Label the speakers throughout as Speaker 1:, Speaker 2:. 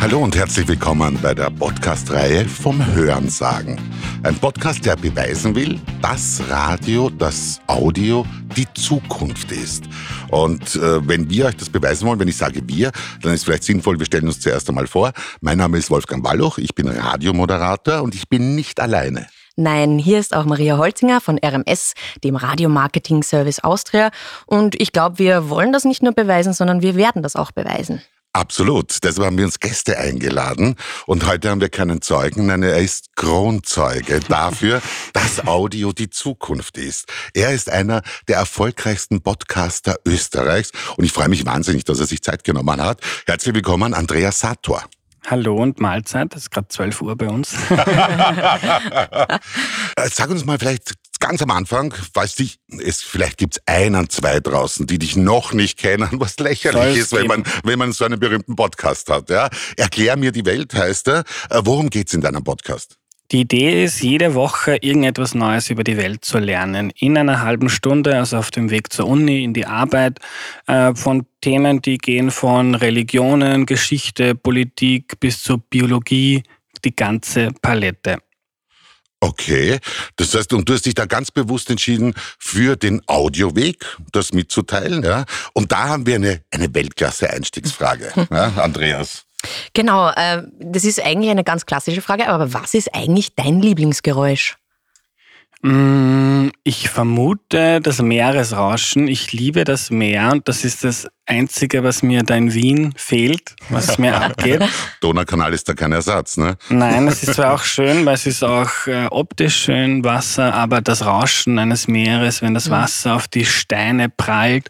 Speaker 1: Hallo und herzlich willkommen bei der Podcast-Reihe vom Hörensagen. Ein Podcast, der beweisen will, dass Radio, das Audio die Zukunft ist. Und äh, wenn wir euch das beweisen wollen, wenn ich sage wir, dann ist vielleicht sinnvoll, wir stellen uns zuerst einmal vor. Mein Name ist Wolfgang Walloch, ich bin Radiomoderator und ich bin nicht alleine.
Speaker 2: Nein, hier ist auch Maria Holzinger von RMS, dem Radiomarketing Service Austria. Und ich glaube, wir wollen das nicht nur beweisen, sondern wir werden das auch beweisen.
Speaker 1: Absolut. Deshalb haben wir uns Gäste eingeladen und heute haben wir keinen Zeugen, nein, er ist Kronzeuge dafür, dass Audio die Zukunft ist. Er ist einer der erfolgreichsten Podcaster Österreichs und ich freue mich wahnsinnig, dass er sich Zeit genommen hat. Herzlich willkommen, Andreas Sator.
Speaker 3: Hallo und Mahlzeit, es ist gerade 12 Uhr bei uns.
Speaker 1: Sag uns mal vielleicht ganz am Anfang, weißt du, es, vielleicht gibt's einen, zwei draußen, die dich noch nicht kennen, was lächerlich ist, wenn man, wenn man so einen berühmten Podcast hat. Ja? Erklär mir die Welt, heißt er. Äh, worum geht's in deinem Podcast?
Speaker 3: Die Idee ist, jede Woche irgendetwas Neues über die Welt zu lernen. In einer halben Stunde, also auf dem Weg zur Uni, in die Arbeit, äh, von Themen, die gehen von Religionen, Geschichte, Politik bis zur Biologie, die ganze Palette.
Speaker 1: Okay, das heißt, und du hast dich da ganz bewusst entschieden für den Audioweg, das mitzuteilen, ja. Und da haben wir eine, eine Weltklasse-Einstiegsfrage, ja, Andreas.
Speaker 2: Genau, äh, das ist eigentlich eine ganz klassische Frage, aber was ist eigentlich dein Lieblingsgeräusch?
Speaker 3: Mm, ich vermute das Meeresrauschen. Ich liebe das Meer und das ist das Einzige, was mir da in Wien fehlt, was mir abgeht.
Speaker 1: Donaukanal ist da kein Ersatz, ne?
Speaker 3: Nein, es ist zwar auch schön, weil es ist auch äh, optisch schön, Wasser, aber das Rauschen eines Meeres, wenn das mhm. Wasser auf die Steine prallt,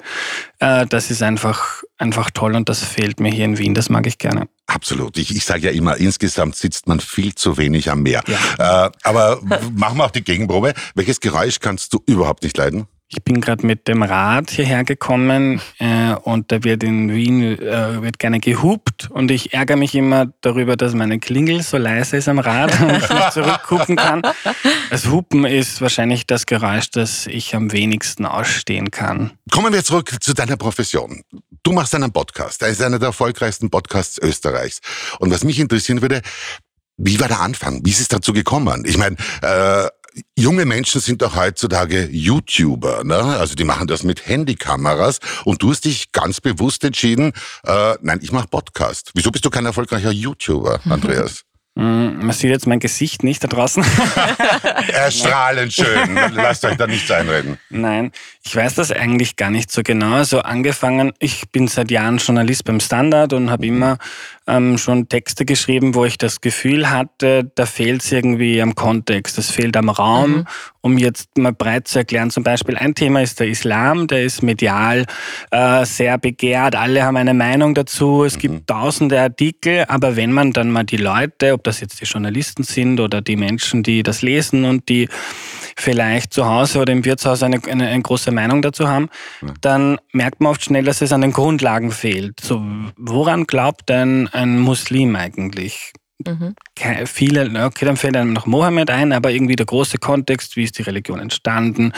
Speaker 3: äh, das ist einfach, einfach toll und das fehlt mir hier in Wien. Das mag ich gerne.
Speaker 1: Absolut. Ich, ich sage ja immer, insgesamt sitzt man viel zu wenig am Meer. Ja. Äh, aber machen wir auch die Gegenprobe. Welches Geräusch kannst du überhaupt nicht leiden?
Speaker 3: Ich bin gerade mit dem Rad hierher gekommen äh, und da wird in Wien äh, wird gerne gehupt und ich ärgere mich immer darüber, dass meine Klingel so leise ist am Rad und ich nicht zurückhupen kann. Das Hupen ist wahrscheinlich das Geräusch, das ich am wenigsten ausstehen kann.
Speaker 1: Kommen wir zurück zu deiner Profession. Du machst einen Podcast. Er ist einer der erfolgreichsten Podcasts Österreichs. Und was mich interessieren würde, wie war der Anfang? Wie ist es dazu gekommen? Ich meine, äh, junge Menschen sind doch heutzutage YouTuber, ne? Also die machen das mit Handykameras und du hast dich ganz bewusst entschieden, äh, nein, ich mache Podcast. Wieso bist du kein erfolgreicher YouTuber, Andreas?
Speaker 3: Mm, man sieht jetzt mein Gesicht nicht da draußen.
Speaker 1: Erstrahlend schön. Lasst euch da nichts einreden.
Speaker 3: Nein, ich weiß das eigentlich gar nicht so genau. Also angefangen, ich bin seit Jahren Journalist beim Standard und habe immer ähm, schon Texte geschrieben, wo ich das Gefühl hatte, da fehlt es irgendwie am Kontext, es fehlt am Raum, mhm. um jetzt mal breit zu erklären. Zum Beispiel ein Thema ist der Islam, der ist medial äh, sehr begehrt, alle haben eine Meinung dazu, es mhm. gibt tausende Artikel, aber wenn man dann mal die Leute, ob das jetzt die Journalisten sind oder die Menschen, die das lesen und die vielleicht zu Hause oder im Wirtshaus eine, eine, eine große Meinung dazu haben, ja. dann merkt man oft schnell, dass es an den Grundlagen fehlt. So, woran glaubt denn ein Muslim eigentlich? Mhm. Viele, okay, dann fällt einem noch Mohammed ein, aber irgendwie der große Kontext, wie ist die Religion entstanden,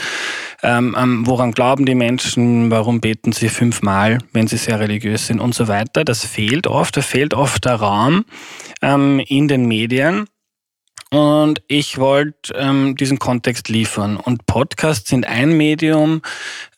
Speaker 3: ähm, ähm, woran glauben die Menschen, warum beten sie fünfmal, wenn sie sehr religiös sind und so weiter. Das fehlt oft, da fehlt oft der Raum ähm, in den Medien. Und ich wollte ähm, diesen Kontext liefern. Und Podcasts sind ein Medium,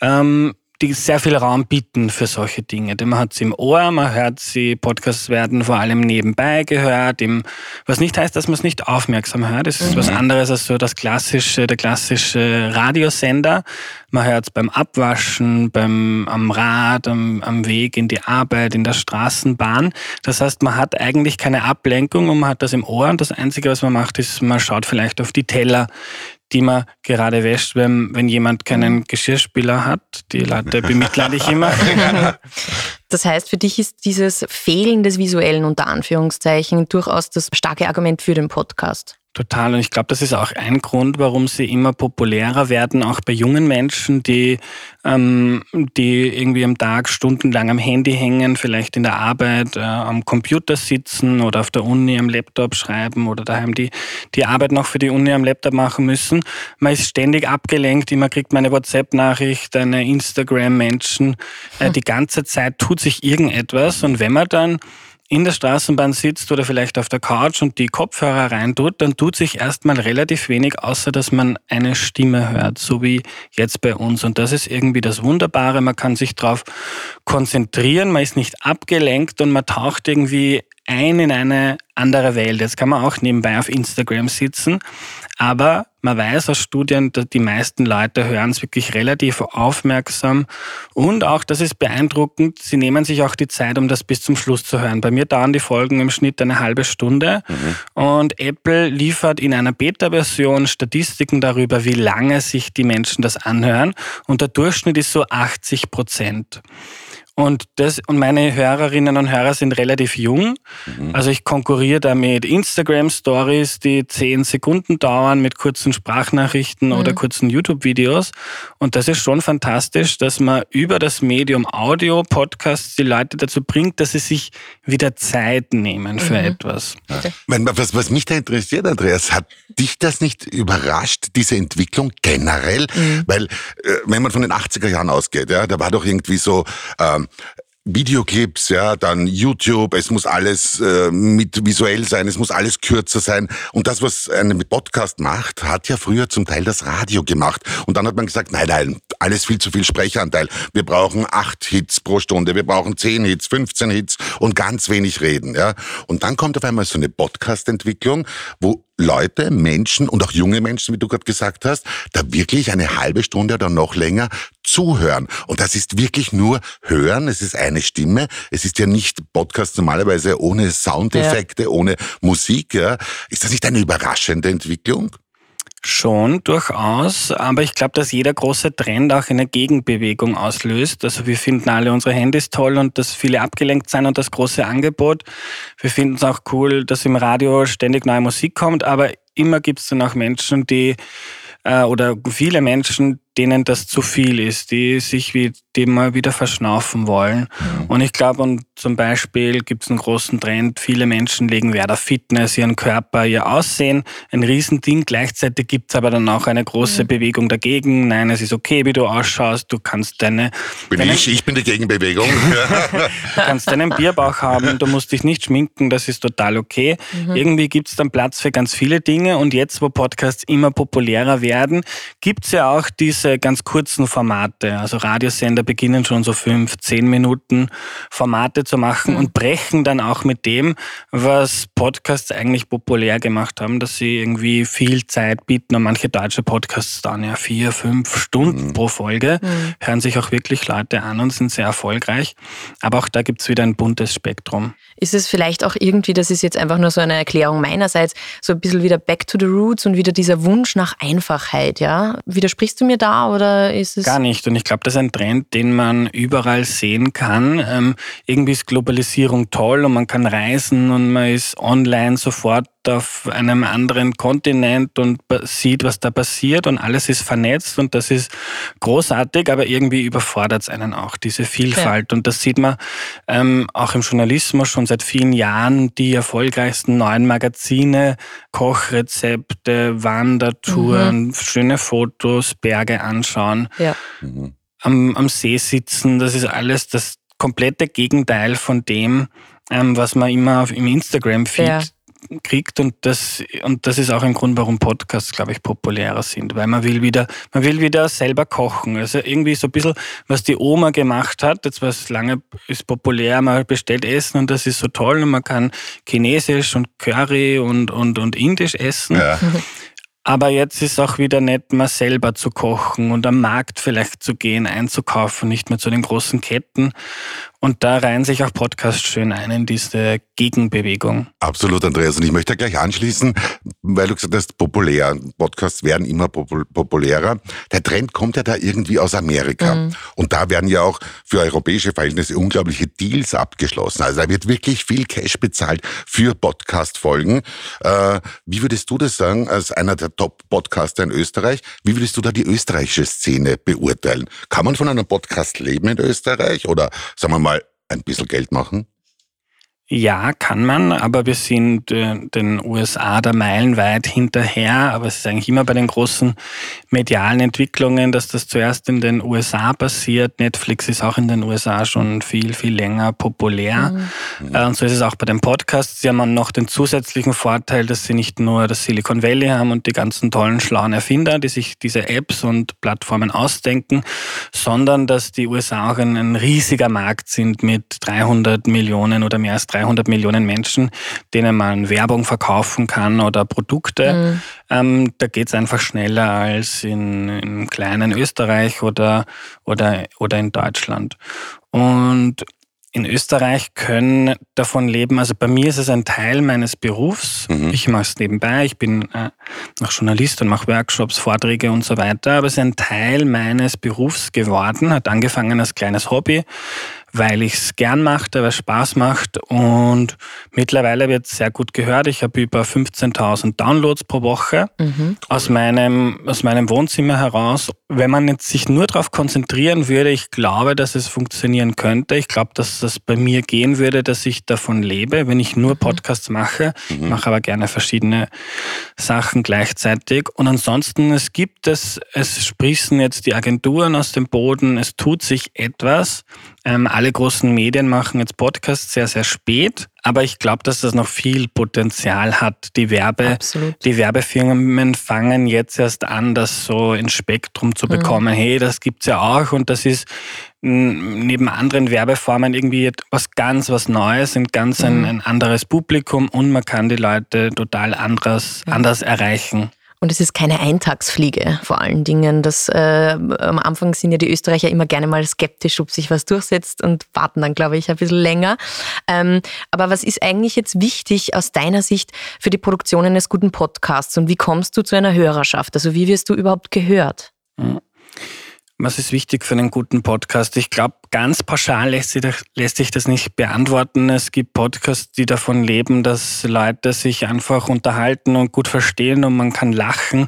Speaker 3: ähm, die sehr viel Raum bieten für solche Dinge. Denn man hat sie im Ohr, man hört sie, Podcasts werden vor allem nebenbei gehört, im, was nicht heißt, dass man es nicht aufmerksam hört. Es ist mhm. was anderes als so das klassische, der klassische Radiosender. Man hört es beim Abwaschen, beim, am Rad, am, am Weg in die Arbeit, in der Straßenbahn. Das heißt, man hat eigentlich keine Ablenkung und man hat das im Ohr und das Einzige, was man macht, ist, man schaut vielleicht auf die Teller, die man gerade wäscht, wenn, wenn jemand keinen mhm. Geschirrspüler hat. Die Leute bemitleide ich immer.
Speaker 2: Das heißt, für dich ist dieses Fehlen des Visuellen unter Anführungszeichen durchaus das starke Argument für den Podcast.
Speaker 3: Total. Und ich glaube, das ist auch ein Grund, warum sie immer populärer werden, auch bei jungen Menschen, die, ähm, die irgendwie am Tag stundenlang am Handy hängen, vielleicht in der Arbeit äh, am Computer sitzen oder auf der Uni am Laptop schreiben oder daheim die, die Arbeit noch für die Uni am Laptop machen müssen. Man ist ständig abgelenkt, immer kriegt man eine WhatsApp-Nachricht, eine Instagram-Menschen. Äh, hm. Die ganze Zeit tut sich irgendetwas. Und wenn man dann in der Straßenbahn sitzt oder vielleicht auf der Couch und die Kopfhörer reintut, dann tut sich erstmal relativ wenig, außer dass man eine Stimme hört, so wie jetzt bei uns. Und das ist irgendwie das Wunderbare. Man kann sich darauf konzentrieren, man ist nicht abgelenkt und man taucht irgendwie ein in eine andere Welt. Jetzt kann man auch nebenbei auf Instagram sitzen, aber man weiß aus Studien, dass die meisten Leute hören es wirklich relativ aufmerksam und auch, das ist beeindruckend, sie nehmen sich auch die Zeit, um das bis zum Schluss zu hören. Bei mir dauern die Folgen im Schnitt eine halbe Stunde mhm. und Apple liefert in einer Beta-Version Statistiken darüber, wie lange sich die Menschen das anhören und der Durchschnitt ist so 80 Prozent. Und, das, und meine Hörerinnen und Hörer sind relativ jung. Mhm. Also ich konkurriere da mit Instagram-Stories, die zehn Sekunden dauern, mit kurzen Sprachnachrichten mhm. oder kurzen YouTube-Videos. Und das ist schon fantastisch, dass man über das Medium Audio, Podcasts die Leute dazu bringt, dass sie sich wieder Zeit nehmen für mhm. etwas.
Speaker 1: Ja. Was, was mich da interessiert, Andreas, hat dich das nicht überrascht, diese Entwicklung generell? Mhm. Weil, äh, wenn man von den 80er Jahren ausgeht, ja, da war doch irgendwie so... Ähm, Videoclips, ja, dann YouTube, es muss alles äh, mit visuell sein, es muss alles kürzer sein. Und das, was ein Podcast macht, hat ja früher zum Teil das Radio gemacht. Und dann hat man gesagt, nein, nein, alles viel zu viel Sprechanteil. Wir brauchen acht Hits pro Stunde, wir brauchen zehn Hits, 15 Hits und ganz wenig reden, ja. Und dann kommt auf einmal so eine Podcast-Entwicklung, wo Leute, Menschen und auch junge Menschen, wie du gerade gesagt hast, da wirklich eine halbe Stunde oder noch länger zuhören. Und das ist wirklich nur hören, es ist eine Stimme, es ist ja nicht Podcast normalerweise ohne Soundeffekte, ja. ohne Musik. Ja. Ist das nicht eine überraschende Entwicklung?
Speaker 3: Schon, durchaus. Aber ich glaube, dass jeder große Trend auch eine Gegenbewegung auslöst. Also wir finden alle unsere Handys toll und dass viele abgelenkt sind und das große Angebot. Wir finden es auch cool, dass im Radio ständig neue Musik kommt, aber immer gibt es dann auch Menschen, die äh, oder viele Menschen, denen das zu viel ist, die sich wie, die mal wieder verschnaufen wollen. Mhm. Und ich glaube, und zum Beispiel gibt es einen großen Trend, viele Menschen legen Wert auf Fitness, ihren Körper, ihr Aussehen, ein Riesending. Gleichzeitig gibt es aber dann auch eine große mhm. Bewegung dagegen. Nein, es ist okay, wie du ausschaust, du kannst deine...
Speaker 1: Bin deine, ich, ich bin die Gegenbewegung.
Speaker 3: du kannst deinen Bierbauch haben, du musst dich nicht schminken, das ist total okay. Mhm. Irgendwie gibt es dann Platz für ganz viele Dinge und jetzt, wo Podcasts immer populärer werden, gibt es ja auch diese diese ganz kurzen Formate, also Radiosender beginnen schon so fünf, zehn Minuten Formate zu machen mhm. und brechen dann auch mit dem, was Podcasts eigentlich populär gemacht haben, dass sie irgendwie viel Zeit bieten und manche deutsche Podcasts dauern ja vier, fünf Stunden mhm. pro Folge, mhm. hören sich auch wirklich Leute an und sind sehr erfolgreich. Aber auch da gibt es wieder ein buntes Spektrum.
Speaker 2: Ist es vielleicht auch irgendwie, das ist jetzt einfach nur so eine Erklärung meinerseits, so ein bisschen wieder back to the roots und wieder dieser Wunsch nach Einfachheit, ja? Widersprichst du mir da oder ist es.
Speaker 3: Gar nicht. Und ich glaube, das ist ein Trend, den man überall sehen kann. Ähm, irgendwie ist Globalisierung toll und man kann reisen und man ist online sofort auf einem anderen Kontinent und sieht, was da passiert und alles ist vernetzt und das ist großartig, aber irgendwie überfordert es einen auch, diese Vielfalt. Ja. Und das sieht man ähm, auch im Journalismus schon seit vielen Jahren. Die erfolgreichsten neuen Magazine, Kochrezepte, Wandertouren, mhm. schöne Fotos, Berge anschauen. Ja. Mhm. Am, am See sitzen, das ist alles das komplette Gegenteil von dem, ähm, was man immer auf, im Instagram-Feed ja kriegt und das, und das ist auch ein Grund, warum Podcasts, glaube ich, populärer sind, weil man will wieder, man will wieder selber kochen. Also irgendwie so ein bisschen, was die Oma gemacht hat, jetzt was lange ist populär, man bestellt Essen und das ist so toll und man kann Chinesisch und Curry und, und, und Indisch essen. Ja. Aber jetzt ist auch wieder nett, mal selber zu kochen und am Markt vielleicht zu gehen, einzukaufen, nicht mehr zu den großen Ketten. Und da reihen sich auch Podcasts schön ein in diese Gegenbewegung.
Speaker 1: Absolut, Andreas. Und ich möchte gleich anschließen, weil du gesagt hast, populär. Podcasts werden immer populärer. Der Trend kommt ja da irgendwie aus Amerika. Mhm. Und da werden ja auch für europäische Verhältnisse unglaubliche Deals abgeschlossen. Also da wird wirklich viel Cash bezahlt für Podcast-Folgen. Äh, wie würdest du das sagen, als einer der Top-Podcaster in Österreich? Wie würdest du da die österreichische Szene beurteilen? Kann man von einem Podcast leben in Österreich oder, sagen wir mal, ein bisschen Geld machen?
Speaker 3: Ja, kann man, aber wir sind äh, den USA da meilenweit hinterher. Aber es ist eigentlich immer bei den großen medialen Entwicklungen, dass das zuerst in den USA passiert. Netflix ist auch in den USA schon viel, viel länger populär. Mhm. Äh, und so ist es auch bei den Podcasts. Sie haben noch den zusätzlichen Vorteil, dass sie nicht nur das Silicon Valley haben und die ganzen tollen, schlauen Erfinder, die sich diese Apps und Plattformen ausdenken, sondern dass die USA auch ein, ein riesiger Markt sind mit 300 Millionen oder mehr als 300 300 Millionen Menschen, denen man Werbung verkaufen kann oder Produkte. Mhm. Ähm, da geht es einfach schneller als in, in kleinen Österreich oder, oder, oder in Deutschland. Und in Österreich können davon leben. Also bei mir ist es ein Teil meines Berufs. Mhm. Ich mache es nebenbei. Ich bin äh, noch Journalist und mache Workshops, Vorträge und so weiter. Aber es ist ein Teil meines Berufs geworden. Hat angefangen als kleines Hobby weil ich es gern machte, weil es Spaß macht und mittlerweile wird es sehr gut gehört. Ich habe über 15.000 Downloads pro Woche mhm. aus, meinem, aus meinem Wohnzimmer heraus. Wenn man jetzt sich nur darauf konzentrieren würde, ich glaube, dass es funktionieren könnte. Ich glaube, dass das bei mir gehen würde, dass ich davon lebe, wenn ich nur mhm. Podcasts mache. Mhm. Ich mache aber gerne verschiedene Sachen gleichzeitig. Und ansonsten, es gibt es, es sprießen jetzt die Agenturen aus dem Boden, es tut sich etwas. Ähm, alle großen Medien machen jetzt Podcasts sehr, sehr spät. Aber ich glaube, dass das noch viel Potenzial hat. Die, Werbe, die Werbefirmen fangen jetzt erst an, das so ins Spektrum zu mhm. bekommen. Mhm. Hey, das gibt's ja auch und das ist neben anderen Werbeformen irgendwie was ganz was Neues, ein ganz mhm. ein, ein, anderes Publikum und man kann die Leute total anders, mhm. anders erreichen.
Speaker 2: Und es ist keine Eintagsfliege vor allen Dingen. Das, äh, am Anfang sind ja die Österreicher immer gerne mal skeptisch, ob sich was durchsetzt und warten dann, glaube ich, ein bisschen länger. Ähm, aber was ist eigentlich jetzt wichtig aus deiner Sicht für die Produktion eines guten Podcasts und wie kommst du zu einer Hörerschaft? Also wie wirst du überhaupt gehört?
Speaker 3: Mhm. Was ist wichtig für einen guten Podcast? Ich glaube, ganz pauschal lässt sich, das, lässt sich, das nicht beantworten. Es gibt Podcasts, die davon leben, dass Leute sich einfach unterhalten und gut verstehen und man kann lachen.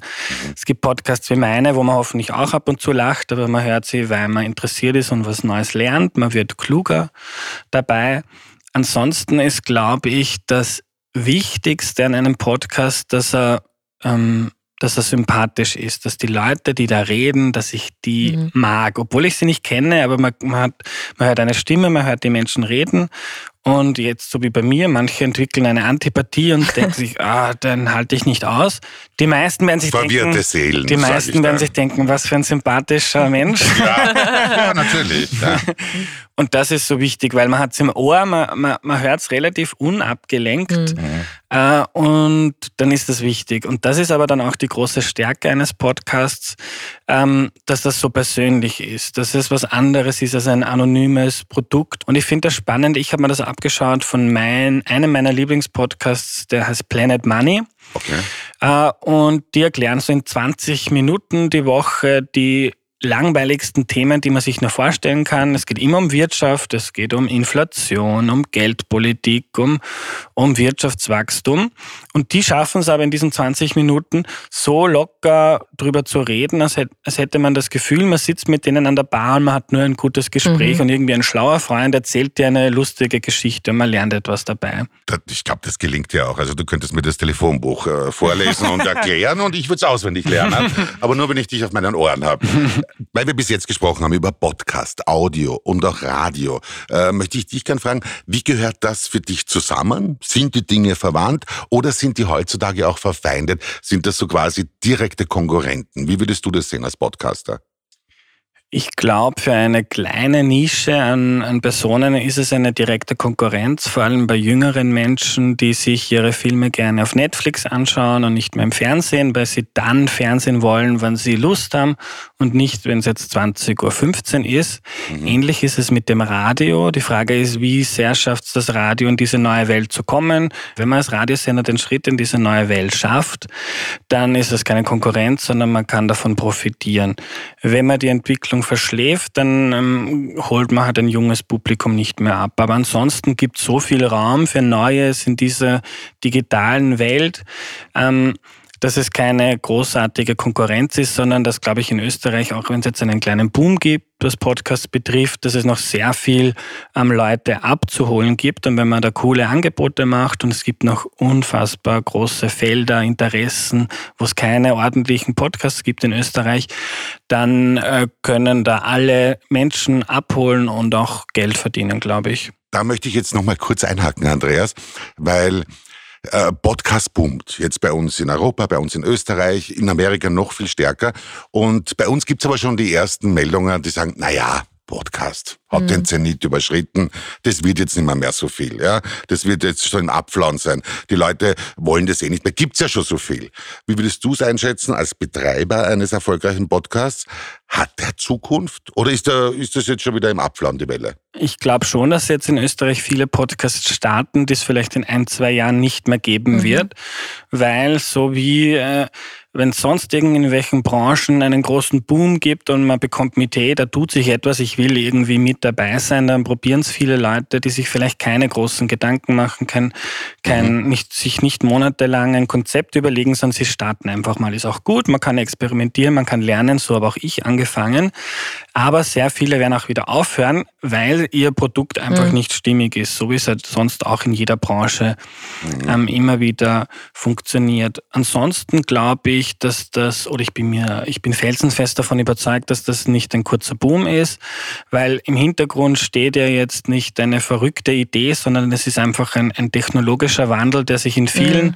Speaker 3: Es gibt Podcasts wie meine, wo man hoffentlich auch ab und zu lacht, aber man hört sie, weil man interessiert ist und was Neues lernt. Man wird kluger dabei. Ansonsten ist, glaube ich, das Wichtigste an einem Podcast, dass er ähm, dass er sympathisch ist, dass die Leute, die da reden, dass ich die mhm. mag, obwohl ich sie nicht kenne, aber man, man, hat, man hört eine Stimme, man hört die Menschen reden und jetzt, so wie bei mir, manche entwickeln eine Antipathie und denken sich, ah, dann halte ich nicht aus. Die meisten werden sich
Speaker 1: Verwirrte
Speaker 3: denken,
Speaker 1: Seelen,
Speaker 3: die meisten werden sich denken, was für ein sympathischer Mensch.
Speaker 1: Ja, ja natürlich. Ja.
Speaker 3: Und das ist so wichtig, weil man hat es im Ohr, man, man, man hört es relativ unabgelenkt mhm. Äh, und dann ist das wichtig. Und das ist aber dann auch die große Stärke eines Podcasts, ähm, dass das so persönlich ist, dass es was anderes ist als ein anonymes Produkt. Und ich finde das spannend, ich habe mir das abgeschaut von mein, einem meiner Lieblingspodcasts, der heißt Planet Money.
Speaker 1: Okay.
Speaker 3: Äh, und die erklären so in 20 Minuten die Woche die langweiligsten Themen, die man sich nur vorstellen kann. Es geht immer um Wirtschaft, es geht um Inflation, um Geldpolitik, um, um Wirtschaftswachstum. Und die schaffen es aber in diesen 20 Minuten so locker drüber zu reden, als hätte, als hätte man das Gefühl, man sitzt mit denen an der Bar und man hat nur ein gutes Gespräch mhm. und irgendwie ein schlauer Freund erzählt dir eine lustige Geschichte und man lernt etwas dabei.
Speaker 1: Ich glaube, das gelingt ja auch. Also du könntest mir das Telefonbuch äh, vorlesen und erklären und ich würde es auswendig lernen, aber nur wenn ich dich auf meinen Ohren habe. Weil wir bis jetzt gesprochen haben über Podcast, Audio und auch Radio, äh, möchte ich dich gerne fragen, wie gehört das für dich zusammen? Sind die Dinge verwandt oder sind die heutzutage auch verfeindet? Sind das so quasi direkte Konkurrenten? Wie würdest du das sehen als Podcaster?
Speaker 3: Ich glaube, für eine kleine Nische an, an, Personen ist es eine direkte Konkurrenz, vor allem bei jüngeren Menschen, die sich ihre Filme gerne auf Netflix anschauen und nicht mehr im Fernsehen, weil sie dann Fernsehen wollen, wann sie Lust haben und nicht, wenn es jetzt 20.15 Uhr ist. Mhm. Ähnlich ist es mit dem Radio. Die Frage ist, wie sehr schafft es das Radio in diese neue Welt zu kommen? Wenn man als Radiosender den Schritt in diese neue Welt schafft, dann ist es keine Konkurrenz, sondern man kann davon profitieren. Wenn man die Entwicklung Entwicklung verschläft, dann ähm, holt man halt ein junges Publikum nicht mehr ab. Aber ansonsten gibt es so viel Raum für Neues in dieser digitalen Welt. Ähm, dass es keine großartige Konkurrenz ist, sondern dass, glaube ich, in Österreich, auch wenn es jetzt einen kleinen Boom gibt, was Podcasts betrifft, dass es noch sehr viel ähm, Leute abzuholen gibt. Und wenn man da coole Angebote macht und es gibt noch unfassbar große Felder, Interessen, wo es keine ordentlichen Podcasts gibt in Österreich, dann äh, können da alle Menschen abholen und auch Geld verdienen, glaube ich.
Speaker 1: Da möchte ich jetzt noch mal kurz einhaken, Andreas, weil äh, Podcast boomt. Jetzt bei uns in Europa, bei uns in Österreich, in Amerika noch viel stärker. Und bei uns gibt's aber schon die ersten Meldungen, die sagen, na ja, Podcast hat mhm. den Zenit überschritten. Das wird jetzt nicht mehr, mehr so viel. Ja, das wird jetzt schon im Abflauen sein. Die Leute wollen das eh nicht mehr. Gibt's ja schon so viel. Wie würdest du es einschätzen als Betreiber eines erfolgreichen Podcasts? Hat der Zukunft oder ist, der, ist das jetzt schon wieder im Abflauen die Welle?
Speaker 3: Ich glaube schon, dass jetzt in Österreich viele Podcasts starten, die es vielleicht in ein, zwei Jahren nicht mehr geben mhm. wird, weil so wie äh, wenn es sonst in welchen Branchen einen großen Boom gibt und man bekommt mit, hey, da tut sich etwas, ich will irgendwie mit dabei sein, dann probieren es viele Leute, die sich vielleicht keine großen Gedanken machen, kein, kein, mhm. nicht, sich nicht monatelang ein Konzept überlegen, sondern sie starten einfach mal. Ist auch gut, man kann experimentieren, man kann lernen, so habe auch ich angefangen. Aber sehr viele werden auch wieder aufhören, weil ihr Produkt einfach mhm. nicht stimmig ist, so wie es halt sonst auch in jeder Branche mhm. ähm, immer wieder funktioniert. Ansonsten glaube ich, dass das, oder ich bin mir, ich bin felsenfest davon überzeugt, dass das nicht ein kurzer Boom ist, weil im Hintergrund steht ja jetzt nicht eine verrückte Idee, sondern es ist einfach ein, ein technologischer Wandel, der sich in vielen mhm.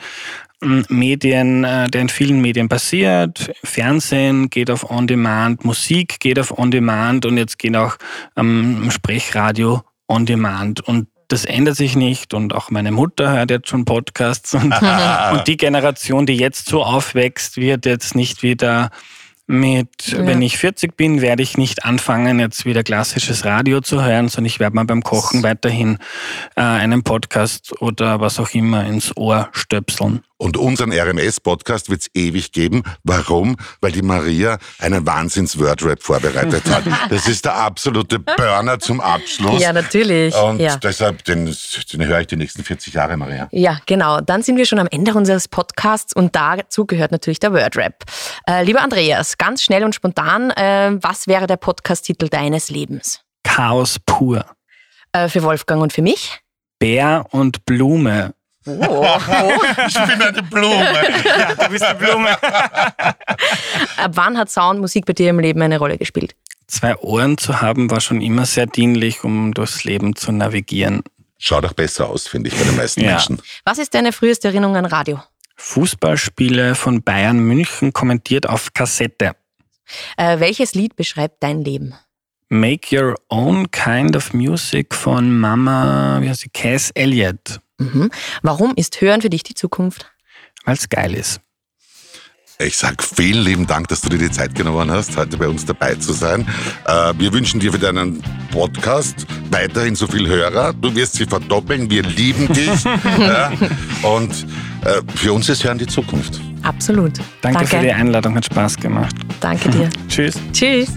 Speaker 3: Medien, äh, der in vielen Medien passiert. Fernsehen geht auf On-Demand, Musik geht auf On-Demand und jetzt geht auch ähm, Sprechradio On-Demand. Und das ändert sich nicht und auch meine Mutter hört jetzt schon Podcasts und, und die Generation, die jetzt so aufwächst, wird jetzt nicht wieder mit, ja. wenn ich 40 bin, werde ich nicht anfangen, jetzt wieder klassisches Radio zu hören, sondern ich werde mal beim Kochen weiterhin äh, einen Podcast oder was auch immer ins Ohr stöpseln.
Speaker 1: Und unseren RMS-Podcast wird es ewig geben. Warum? Weil die Maria einen Wahnsinns-Wordrap vorbereitet hat. Das ist der absolute Burner zum Abschluss.
Speaker 2: Ja, natürlich.
Speaker 1: Und
Speaker 2: ja.
Speaker 1: deshalb, den, den höre ich die nächsten 40 Jahre, Maria.
Speaker 2: Ja, genau. Dann sind wir schon am Ende unseres Podcasts und dazu gehört natürlich der Wordrap. Äh, lieber Andreas, ganz schnell und spontan, äh, was wäre der Podcast-Titel deines Lebens?
Speaker 3: Chaos pur.
Speaker 2: Äh, für Wolfgang und für mich?
Speaker 3: Bär und Blume.
Speaker 1: Oh. ich bin eine Blume.
Speaker 3: ja, du bist eine Blume.
Speaker 2: Ab wann hat Sound Musik bei dir im Leben eine Rolle gespielt?
Speaker 3: Zwei Ohren zu haben war schon immer sehr dienlich, um durchs Leben zu navigieren.
Speaker 1: Schaut auch besser aus, finde ich, bei den meisten ja. Menschen.
Speaker 2: Was ist deine früheste Erinnerung an Radio?
Speaker 3: Fußballspiele von Bayern München kommentiert auf Kassette.
Speaker 2: Äh, welches Lied beschreibt dein Leben?
Speaker 3: Make Your Own Kind of Music von Mama, wie heißt sie, Cass Elliott.
Speaker 2: Mhm. Warum ist Hören für dich die Zukunft?
Speaker 3: Weil es geil ist.
Speaker 1: Ich sage vielen lieben Dank, dass du dir die Zeit genommen hast, heute bei uns dabei zu sein. Äh, wir wünschen dir für deinen Podcast weiterhin so viel Hörer. Du wirst sie verdoppeln. Wir lieben dich. ja. Und äh, für uns ist Hören die Zukunft.
Speaker 2: Absolut.
Speaker 3: Danke, Danke, für die Einladung, hat Spaß gemacht.
Speaker 2: Danke dir.
Speaker 3: Tschüss.
Speaker 2: Tschüss.